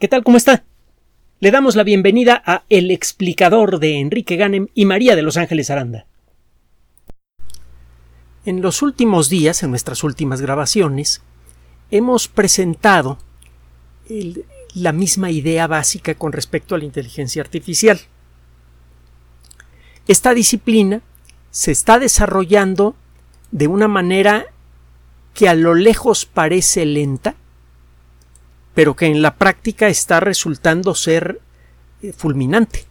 ¿Qué tal? ¿Cómo está? Le damos la bienvenida a El explicador de Enrique Ganem y María de Los Ángeles Aranda. En los últimos días, en nuestras últimas grabaciones, hemos presentado la misma idea básica con respecto a la inteligencia artificial. Esta disciplina se está desarrollando de una manera que a lo lejos parece lenta, pero que en la práctica está resultando ser eh, fulminante.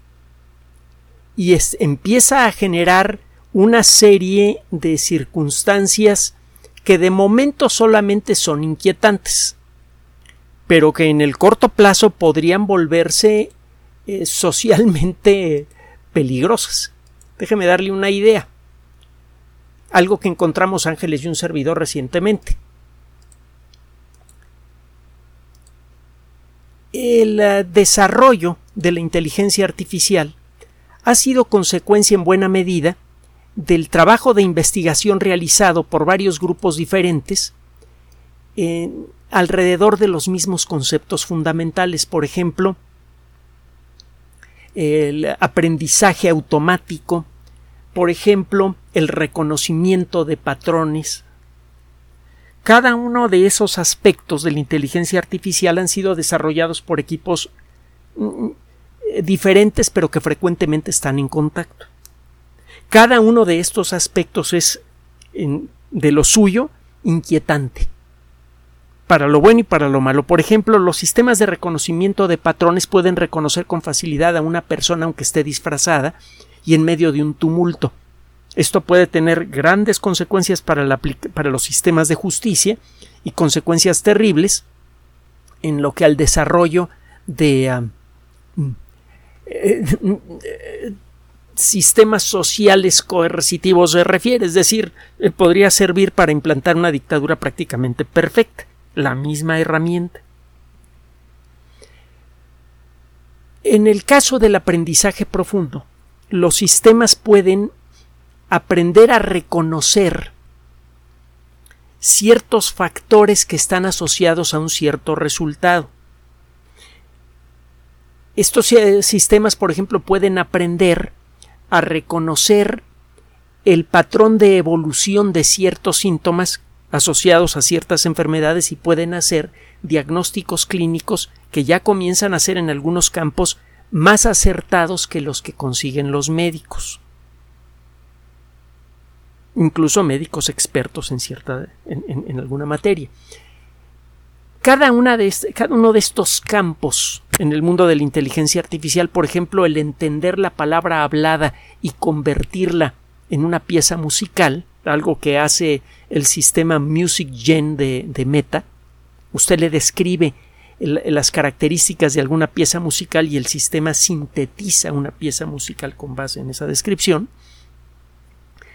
Y es, empieza a generar una serie de circunstancias que de momento solamente son inquietantes, pero que en el corto plazo podrían volverse eh, socialmente peligrosas. Déjeme darle una idea. Algo que encontramos Ángeles y un servidor recientemente. El eh, desarrollo de la inteligencia artificial ha sido consecuencia en buena medida del trabajo de investigación realizado por varios grupos diferentes alrededor de los mismos conceptos fundamentales, por ejemplo, el aprendizaje automático, por ejemplo, el reconocimiento de patrones, cada uno de esos aspectos de la inteligencia artificial han sido desarrollados por equipos mm, diferentes pero que frecuentemente están en contacto. Cada uno de estos aspectos es de lo suyo inquietante para lo bueno y para lo malo. Por ejemplo, los sistemas de reconocimiento de patrones pueden reconocer con facilidad a una persona aunque esté disfrazada y en medio de un tumulto. Esto puede tener grandes consecuencias para, los sistemas de justicia y consecuencias terribles en lo que al desarrollo de ah, eh, sistemas sociales coercitivos se refiere, es decir, eh, podría servir para implantar una dictadura prácticamente perfecta, la misma herramienta. En el caso del aprendizaje profundo, los sistemas pueden aprender a reconocer ciertos factores que están asociados a un cierto resultado. Estos sistemas, por ejemplo, pueden aprender a reconocer el patrón de evolución de ciertos síntomas asociados a ciertas enfermedades y pueden hacer diagnósticos clínicos que ya comienzan a ser en algunos campos más acertados que los que consiguen los médicos incluso médicos expertos en cierta en, alguna materia. Cada, una de cada uno de estos campos en el mundo de la inteligencia artificial, por ejemplo, el entender la palabra hablada y convertirla en una pieza musical, algo que hace el sistema Music Gen de, de Meta, usted le describe las características de alguna pieza musical y el sistema sintetiza una pieza musical con base en esa descripción,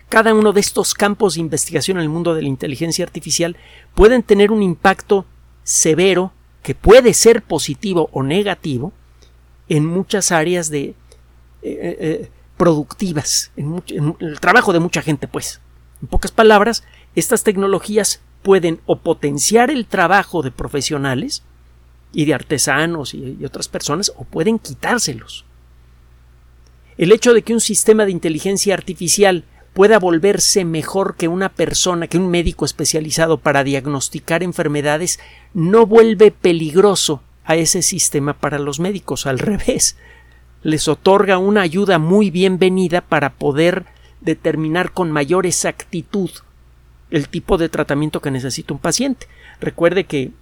cada uno de estos campos de investigación en el mundo de la inteligencia artificial pueden tener un impacto severo que puede ser positivo o negativo en muchas áreas de eh, eh, eh, productivas, en, el trabajo de mucha gente, pues. En pocas palabras, estas tecnologías pueden o potenciar el trabajo de profesionales y de artesanos y, y otras personas, o pueden quitárselos. El hecho de que un sistema de inteligencia artificial pueda volverse mejor que una persona, que un médico especializado para diagnosticar enfermedades, no vuelve peligroso a ese sistema para los médicos, al revés, les otorga una ayuda muy bienvenida para poder determinar con mayor exactitud el tipo de tratamiento que necesita un paciente. Recuerde que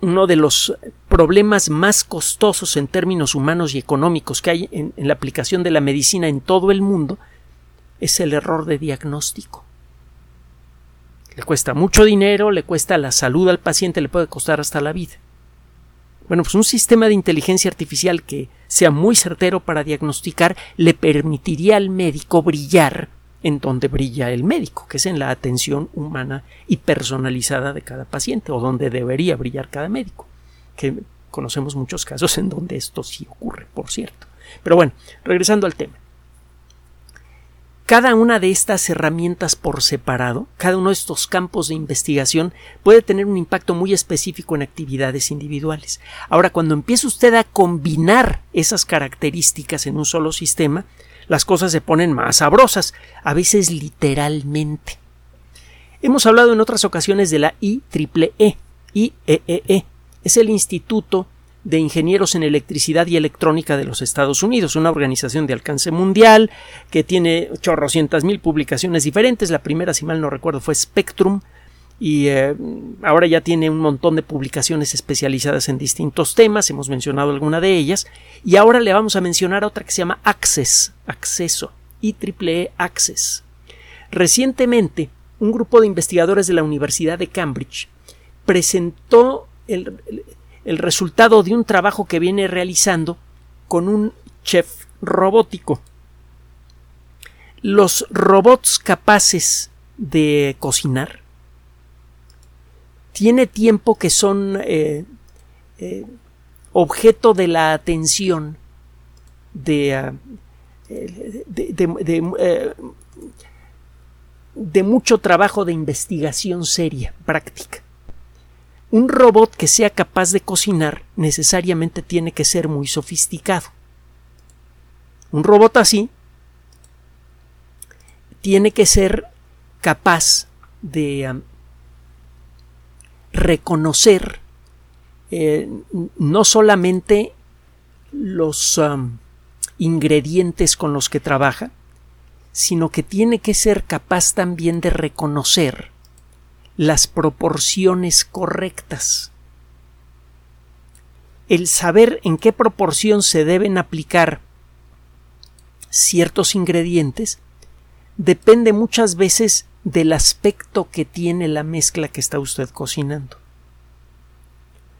uno de los problemas más costosos en términos humanos y económicos que hay en, en la aplicación de la medicina en todo el mundo es el error de diagnóstico. Le cuesta mucho dinero, le cuesta la salud al paciente, le puede costar hasta la vida. Bueno, pues un sistema de inteligencia artificial que sea muy certero para diagnosticar le permitiría al médico brillar en donde brilla el médico, que es en la atención humana y personalizada de cada paciente, o donde debería brillar cada médico, que conocemos muchos casos en donde esto sí ocurre, por cierto. Pero bueno, regresando al tema. Cada una de estas herramientas por separado, cada uno de estos campos de investigación puede tener un impacto muy específico en actividades individuales. Ahora, cuando empieza usted a combinar esas características en un solo sistema, las cosas se ponen más sabrosas, a veces literalmente. Hemos hablado en otras ocasiones de la IEEE, IEEE. Es el Instituto de Ingenieros en Electricidad y Electrónica de los Estados Unidos, una organización de alcance mundial que tiene chorrocientas mil publicaciones diferentes. La primera, si mal no recuerdo, fue Spectrum y eh, ahora ya tiene un montón de publicaciones especializadas en distintos temas. Hemos mencionado alguna de ellas y ahora le vamos a mencionar otra que se llama Access, acceso, IEEE Access. Recientemente, un grupo de investigadores de la Universidad de Cambridge presentó el, el resultado de un trabajo que viene realizando con un chef robótico. Los robots capaces de cocinar tiene tiempo que son eh, eh, objeto de la atención de, ah, de, de mucho trabajo de investigación seria, práctica un robot que sea capaz de cocinar necesariamente tiene que ser muy sofisticado. Un robot así tiene que ser capaz de um, reconocer eh, no solamente los um, ingredientes con los que trabaja, sino que tiene que ser capaz también de reconocer las proporciones correctas. El saber en qué proporción se deben aplicar ciertos ingredientes depende muchas veces del aspecto que tiene la mezcla que está usted cocinando.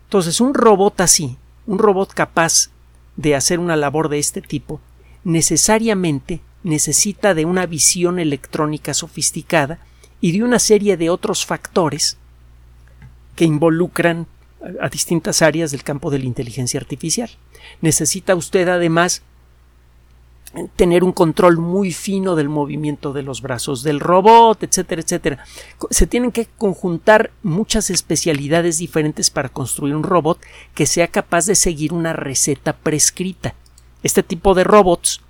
Entonces, un robot así, un robot capaz de hacer una labor de este tipo, necesariamente necesita de una visión electrónica sofisticada y de una serie de otros factores que involucran a distintas áreas del campo de la inteligencia artificial. Necesita usted además tener un control muy fino del movimiento de los brazos del robot, etcétera, etcétera. Se tienen que conjuntar muchas especialidades diferentes para construir un robot que sea capaz de seguir una receta prescrita. Este tipo de robots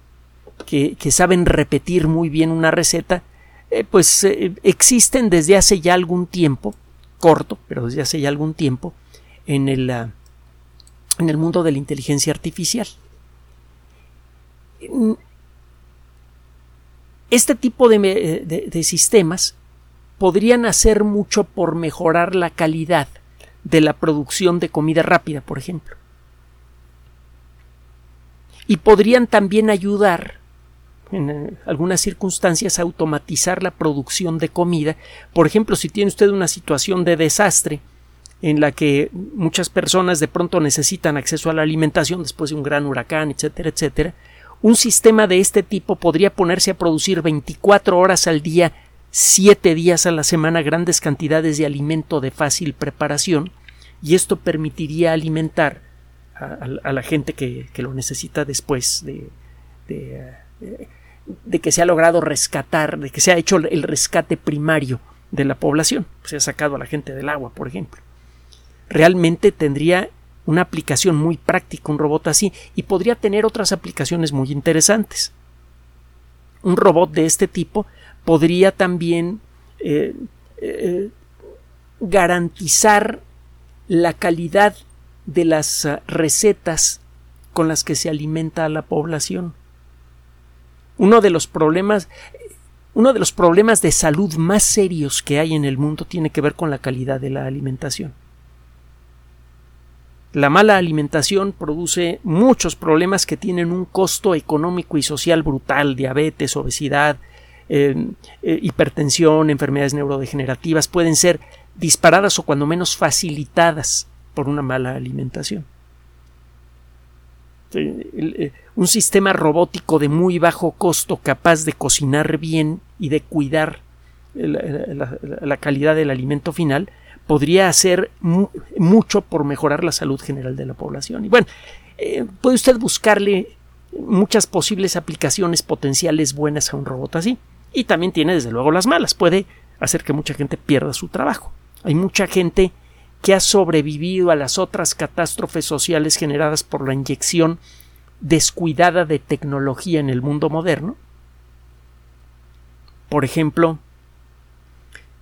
que, que saben repetir muy bien una receta eh, pues eh, existen desde hace ya algún tiempo, corto, pero desde hace ya algún tiempo, en el, ah, en el mundo de la inteligencia artificial. Este tipo de, de sistemas podrían hacer mucho por mejorar la calidad de la producción de comida rápida, por ejemplo. Y podrían también ayudar en eh, algunas circunstancias automatizar la producción de comida. Por ejemplo, si tiene usted una situación de desastre en la que muchas personas de pronto necesitan acceso a la alimentación después de un gran huracán, etcétera, etcétera, un sistema de este tipo podría ponerse a producir 24 horas al día, 7 días a la semana grandes cantidades de alimento de fácil preparación y esto permitiría alimentar a, la gente que, lo necesita después de, eh, de que se ha logrado rescatar, de que se ha hecho el rescate primario de la población. Se ha sacado a la gente del agua, por ejemplo. Realmente tendría una aplicación muy práctica un robot así y podría tener otras aplicaciones muy interesantes. Un robot de este tipo podría también eh, eh, garantizar la calidad de las ah, recetas con las que se alimenta a la población uno de los problemas uno de los problemas de salud más serios que hay en el mundo tiene que ver con la calidad de la alimentación. La mala alimentación produce muchos problemas que tienen un costo económico y social brutal, diabetes, obesidad, eh, eh, hipertensión, enfermedades neurodegenerativas, pueden ser disparadas o cuando menos facilitadas por una mala alimentación. Un sistema robótico de muy bajo costo capaz de cocinar bien y de cuidar la, calidad del alimento final podría hacer mucho por mejorar la salud general de la población. Y bueno, eh, puede usted buscarle muchas posibles aplicaciones potenciales buenas a un robot así. Y también tiene desde luego las malas. Puede hacer que mucha gente pierda su trabajo. Hay mucha gente que ha sobrevivido a las otras catástrofes sociales generadas por la inyección descuidada de tecnología en el mundo moderno. Por ejemplo,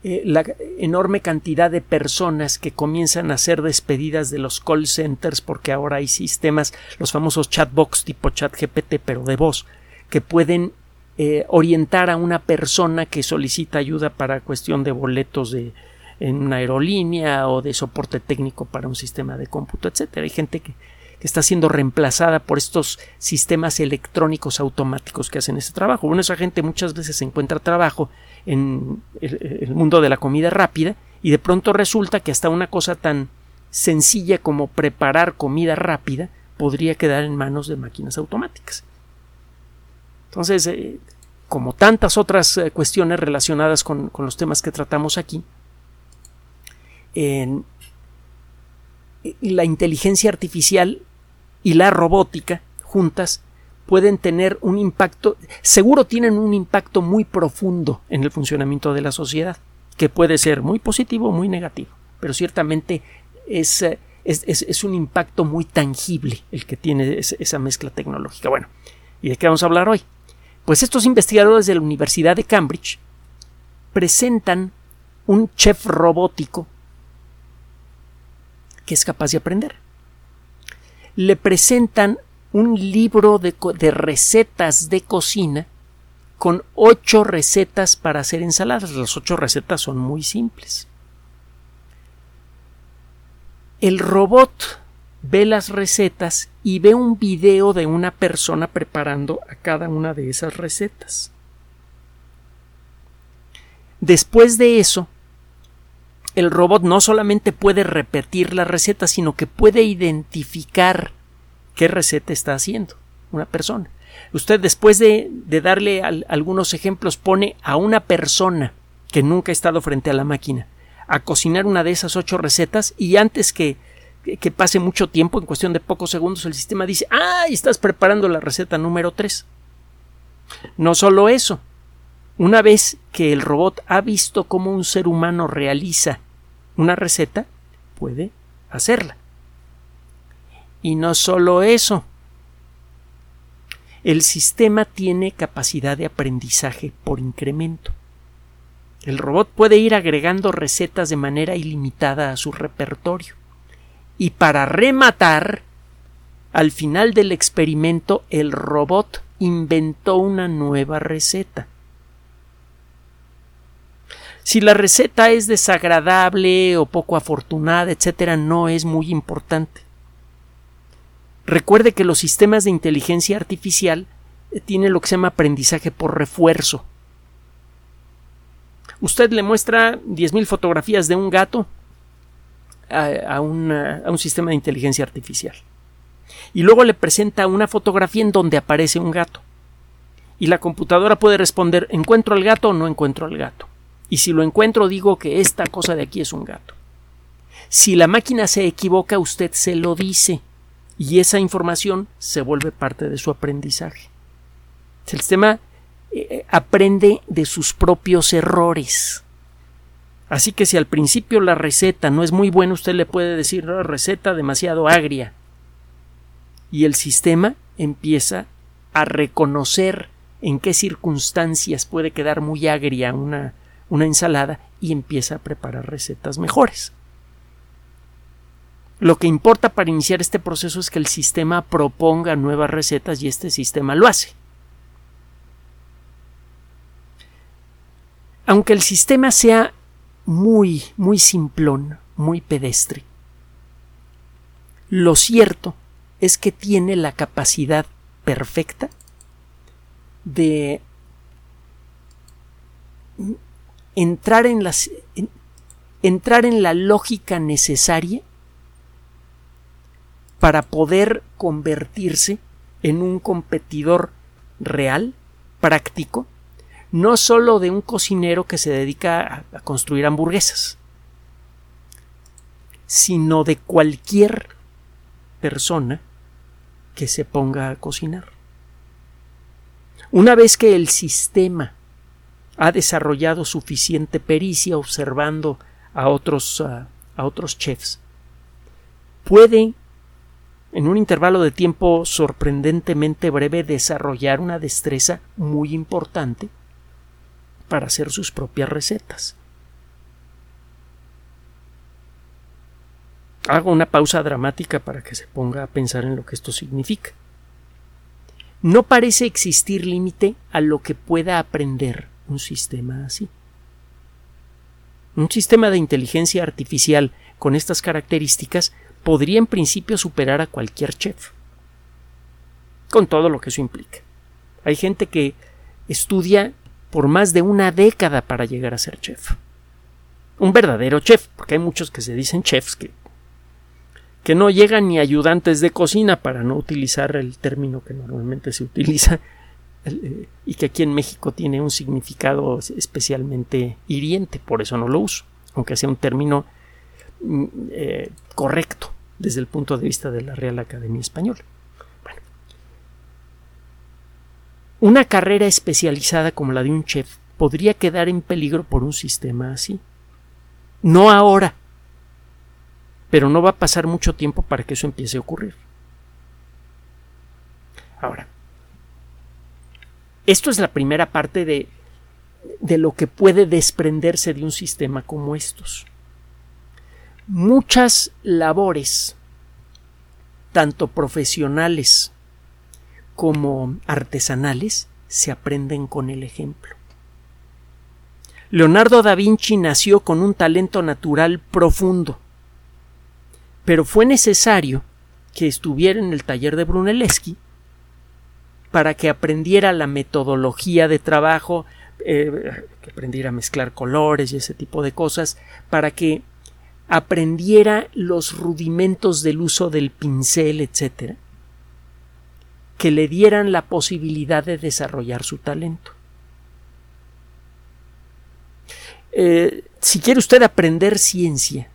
eh, la enorme cantidad de personas que comienzan a ser despedidas de los call centers porque ahora hay sistemas, los famosos chatbox tipo chat GPT, pero de voz, que pueden eh, orientar a una persona que solicita ayuda para cuestión de boletos de en una aerolínea o de soporte técnico para un sistema de cómputo, etcétera. Hay gente que, que está siendo reemplazada por estos sistemas electrónicos automáticos que hacen ese trabajo. Bueno, esa gente muchas veces encuentra trabajo en el, mundo de la comida rápida y de pronto resulta que hasta una cosa tan sencilla como preparar comida rápida podría quedar en manos de máquinas automáticas. Entonces, eh, como tantas otras eh, cuestiones relacionadas con, con, los temas que tratamos aquí, en, la inteligencia artificial y la robótica juntas pueden tener un impacto, seguro tienen un impacto muy profundo en el funcionamiento de la sociedad, que puede ser muy positivo o muy negativo, pero ciertamente es, es, es, un impacto muy tangible el que tiene esa mezcla tecnológica. Bueno, ¿y de qué vamos a hablar hoy? Pues estos investigadores de la Universidad de Cambridge presentan un chef robótico que es capaz de aprender. Le presentan un libro de, recetas de cocina con ocho recetas para hacer ensaladas. Las ocho recetas son muy simples. El robot ve las recetas y ve un video de una persona preparando a cada una de esas recetas. Después de eso, el robot no solamente puede repetir la receta, sino que puede identificar qué receta está haciendo una persona. Usted después de, darle algunos ejemplos pone a una persona que nunca ha estado frente a la máquina a cocinar una de esas ocho recetas y antes que, que pase mucho tiempo, en cuestión de pocos segundos, el sistema dice ¡Ay! Estás preparando la receta número tres. No solo eso. Una vez que el robot ha visto cómo un ser humano realiza una receta, puede hacerla. Y no solo eso. El sistema tiene capacidad de aprendizaje por incremento. El robot puede ir agregando recetas de manera ilimitada a su repertorio. Y para rematar, al final del experimento, el robot inventó una nueva receta. Si la receta es desagradable o poco afortunada, etcétera, no es muy importante. Recuerde que los sistemas de inteligencia artificial eh, tienen lo que se llama aprendizaje por refuerzo. Usted le muestra 10.000 fotografías de un gato a, un sistema de inteligencia artificial. Y luego le presenta una fotografía en donde aparece un gato. Y la computadora puede responder ¿encuentro al gato o no encuentro al gato? Y si lo encuentro digo que esta cosa de aquí es un gato. Si la máquina se equivoca, usted se lo dice y esa información se vuelve parte de su aprendizaje. El sistema eh, eh, aprende de sus propios errores. Así que si al principio la receta no es muy buena, usted le puede decir no, receta demasiado agria. Y el sistema empieza a reconocer en qué circunstancias puede quedar muy agria una, una ensalada y empieza a preparar recetas mejores. Lo que importa para iniciar este proceso es que el sistema proponga nuevas recetas y este sistema lo hace. Aunque el sistema sea muy, muy simplón, muy pedestre, lo cierto es que tiene la capacidad perfecta de entrar en, entrar en la lógica necesaria para poder convertirse en un competidor real, práctico, no solo de un cocinero que se dedica a, construir hamburguesas, sino de cualquier persona que se ponga a cocinar. Una vez que el sistema ha desarrollado suficiente pericia observando a otros, a otros chefs, puede en un intervalo de tiempo sorprendentemente breve desarrollar una destreza muy importante para hacer sus propias recetas. Hago una pausa dramática para que se ponga a pensar en lo que esto significa. No parece existir límite a lo que pueda aprender un sistema así. Un sistema de inteligencia artificial con estas características podría en principio superar a cualquier chef, con todo lo que eso implica. Hay gente que estudia por más de una década para llegar a ser chef. Un verdadero chef, porque hay muchos que se dicen chefs que, que no llegan ni ayudantes de cocina para no utilizar el término que normalmente se utiliza y que aquí en México tiene un significado especialmente hiriente, por eso no lo uso, aunque sea un término mm, eh, correcto desde el punto de vista de la Real Academia Española. Bueno, una carrera especializada como la de un chef podría quedar en peligro por un sistema así. No ahora, pero no va a pasar mucho tiempo para que eso empiece a ocurrir. Ahora, esto es la primera parte de, de lo que puede desprenderse de un sistema como estos muchas labores, tanto profesionales como artesanales, se aprenden con el ejemplo. Leonardo da Vinci nació con un talento natural profundo, pero fue necesario que estuviera en el taller de Brunelleschi para que aprendiera la metodología de trabajo, eh, que aprendiera a mezclar colores y ese tipo de cosas, para que aprendiera los rudimentos del uso del pincel, etc., que le dieran la posibilidad de desarrollar su talento. Eh, si quiere usted aprender ciencia,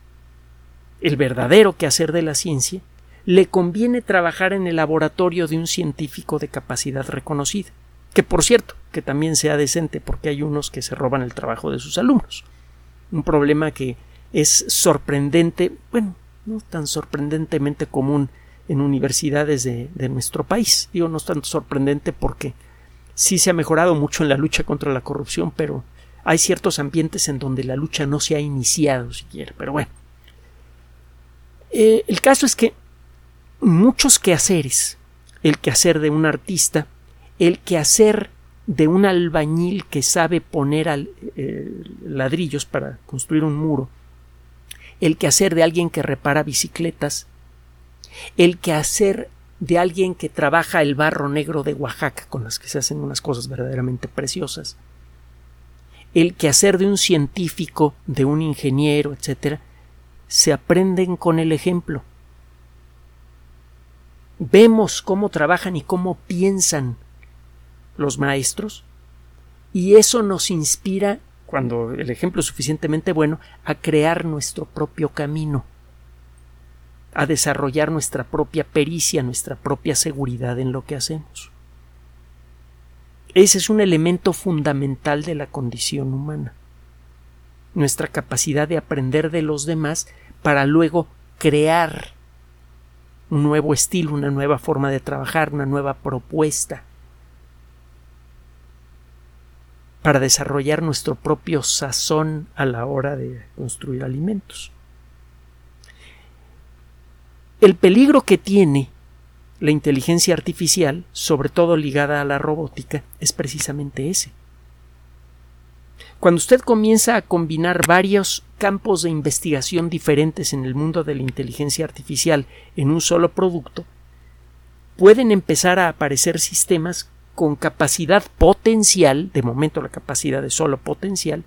el verdadero quehacer de la ciencia, le conviene trabajar en el laboratorio de un científico de capacidad reconocida, que por cierto, que también sea decente, porque hay unos que se roban el trabajo de sus alumnos. Un problema que es sorprendente, bueno, no tan sorprendentemente común en universidades de, nuestro país. Digo, no es tan sorprendente porque sí se ha mejorado mucho en la lucha contra la corrupción, pero hay ciertos ambientes en donde la lucha no se ha iniciado siquiera. Pero bueno, eh, el caso es que muchos quehaceres, el quehacer de un artista, el quehacer de un albañil que sabe poner eh, ladrillos para construir un muro, el quehacer de alguien que repara bicicletas, el quehacer de alguien que trabaja el barro negro de Oaxaca, con las que se hacen unas cosas verdaderamente preciosas, el quehacer de un científico, de un ingeniero, etc., se aprenden con el ejemplo. Vemos cómo trabajan y cómo piensan los maestros, y eso nos inspira cuando el ejemplo es suficientemente bueno, a crear nuestro propio camino, a desarrollar nuestra propia pericia, nuestra propia seguridad en lo que hacemos. Ese es un elemento fundamental de la condición humana, nuestra capacidad de aprender de los demás para luego crear un nuevo estilo, una nueva forma de trabajar, una nueva propuesta, para desarrollar nuestro propio sazón a la hora de construir alimentos. El peligro que tiene la inteligencia artificial, sobre todo ligada a la robótica, es precisamente ese. Cuando usted comienza a combinar varios campos de investigación diferentes en el mundo de la inteligencia artificial en un solo producto, pueden empezar a aparecer sistemas con capacidad potencial, de momento la capacidad de solo potencial,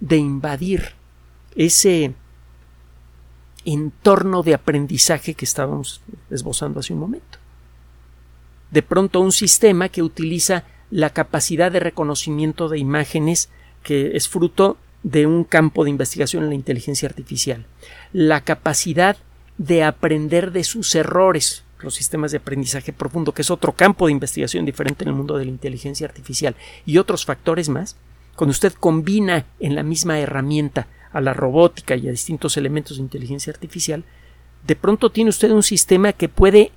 de invadir ese entorno de aprendizaje que estábamos esbozando hace un momento. De pronto un sistema que utiliza la capacidad de reconocimiento de imágenes que es fruto de un campo de investigación en la inteligencia artificial, la capacidad de aprender de sus errores, los sistemas de aprendizaje profundo, que es otro campo de investigación diferente en el mundo de la inteligencia artificial, y otros factores más, cuando usted combina en la misma herramienta a la robótica y a distintos elementos de inteligencia artificial, de pronto tiene usted un sistema que puede,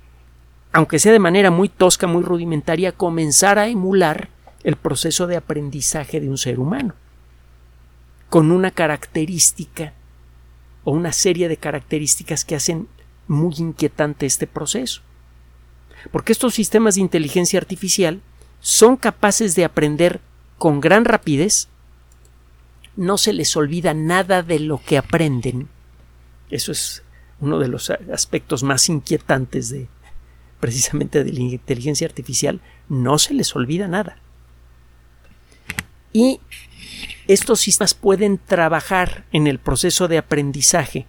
aunque sea de manera muy tosca, muy rudimentaria, comenzar a emular el proceso de aprendizaje de un ser humano, con una característica o una serie de características que hacen muy inquietante este proceso. Porque estos sistemas de inteligencia artificial son capaces de aprender con gran rapidez, no se les olvida nada de lo que aprenden. Eso es uno de los aspectos más inquietantes de precisamente de la inteligencia artificial, no se les olvida nada. Y estos sistemas pueden trabajar en el proceso de aprendizaje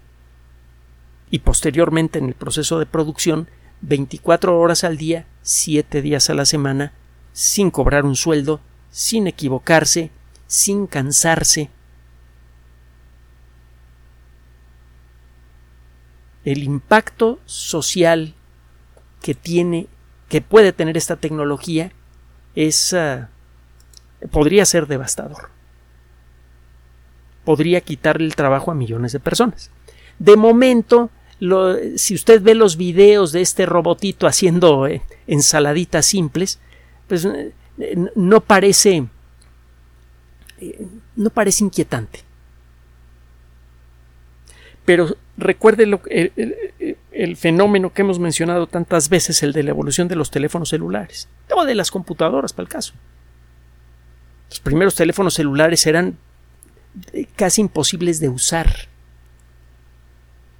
y posteriormente en el proceso de producción 24 horas al día, 7 días a la semana, sin cobrar un sueldo, sin equivocarse, sin cansarse. El impacto social que tiene, que puede tener esta tecnología, es uh, podría ser devastador. Podría quitarle el trabajo a millones de personas. De momento, si usted ve los videos de este robotito haciendo eh, ensaladitas simples, pues eh, no parece eh, no parece inquietante. Pero recuerde el, fenómeno que hemos mencionado tantas veces, el de la evolución de los teléfonos celulares, o de las computadoras, para el caso. Los primeros teléfonos celulares eran casi imposibles de usar.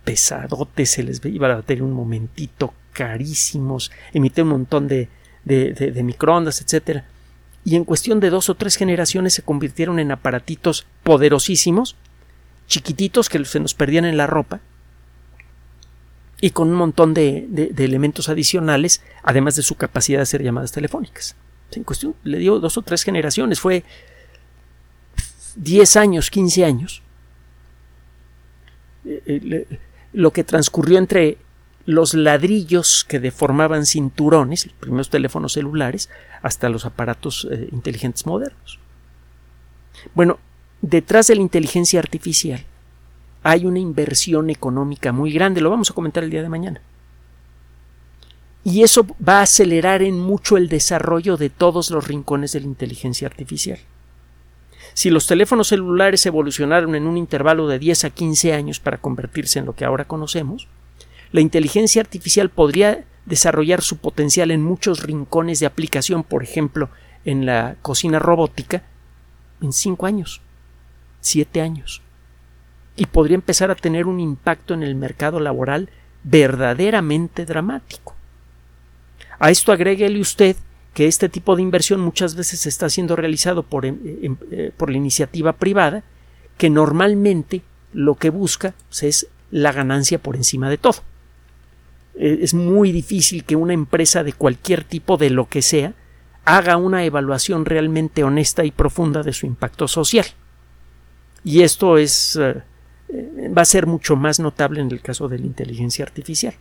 Pesadotes, se les iba la batería un momentito, carísimos, emitían un montón de, de, de, de microondas, etc. Y en cuestión de dos o tres generaciones se convirtieron en aparatitos poderosísimos, chiquititos que se nos perdían en la ropa, y con un montón de, de, elementos adicionales, además de su capacidad de hacer llamadas telefónicas en cuestión le dio dos o tres generaciones, fue 10 años, 15 años, eh, eh, lo que transcurrió entre los ladrillos que deformaban cinturones, los primeros teléfonos celulares, hasta los aparatos eh, inteligentes modernos. Bueno, detrás de la inteligencia artificial hay una inversión económica muy grande, lo vamos a comentar el día de mañana y eso va a acelerar en mucho el desarrollo de todos los rincones de la inteligencia artificial. Si los teléfonos celulares evolucionaron en un intervalo de 10 a 15 años para convertirse en lo que ahora conocemos, la inteligencia artificial podría desarrollar su potencial en muchos rincones de aplicación, por ejemplo, en la cocina robótica, en 5 años, 7 años. Y podría empezar a tener un impacto en el mercado laboral verdaderamente dramático. A esto agréguele usted que este tipo de inversión muchas veces está siendo realizado por, em, em, eh, por la iniciativa privada, que normalmente lo que busca pues, es la ganancia por encima de todo. E, es muy difícil que una empresa de cualquier tipo de lo que sea haga una evaluación realmente honesta y profunda de su impacto social. Y esto es eh, eh, va a ser mucho más notable en el caso de la inteligencia artificial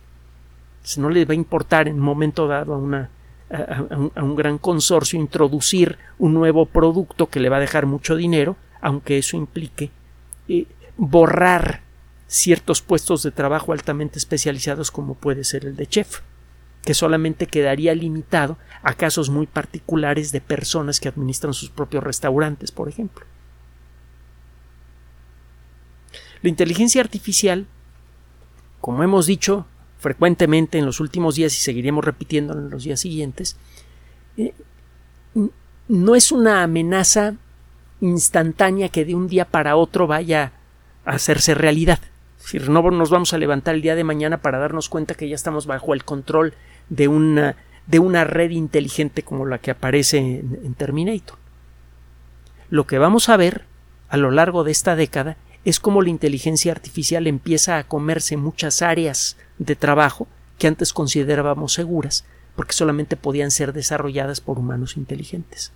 no le va a importar en un momento dado a, una, a, un, gran consorcio introducir un nuevo producto que le va a dejar mucho dinero, aunque eso implique eh, borrar ciertos puestos de trabajo altamente especializados como puede ser el de chef, que solamente quedaría limitado a casos muy particulares de personas que administran sus propios restaurantes, por ejemplo. La inteligencia artificial, como hemos dicho, frecuentemente en los últimos días y seguiremos repitiéndolo en los días siguientes, eh, no es una amenaza instantánea que de un día para otro vaya a hacerse realidad. Es decir, no nos vamos a levantar el día de mañana para darnos cuenta que ya estamos bajo el control de una, de una red inteligente como la que aparece en, en Terminator. Lo que vamos a ver a lo largo de esta década es como la inteligencia artificial empieza a comerse muchas áreas de trabajo que antes considerábamos seguras, porque solamente podían ser desarrolladas por humanos inteligentes.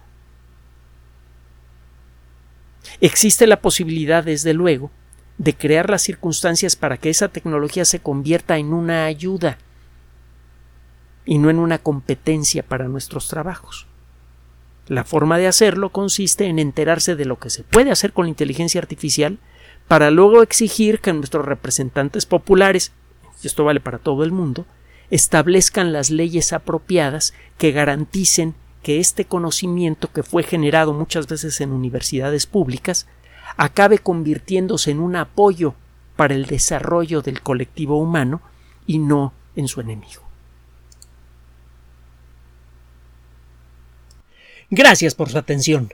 Existe la posibilidad, desde luego, de crear las circunstancias para que esa tecnología se convierta en una ayuda. y no en una competencia para nuestros trabajos. La forma de hacerlo consiste en enterarse de lo que se puede hacer con la inteligencia artificial para luego exigir que nuestros representantes populares, y esto vale para todo el mundo, establezcan las leyes apropiadas que garanticen que este conocimiento que fue generado muchas veces en universidades públicas acabe convirtiéndose en un apoyo para el desarrollo del colectivo humano y no en su enemigo. Gracias por su atención.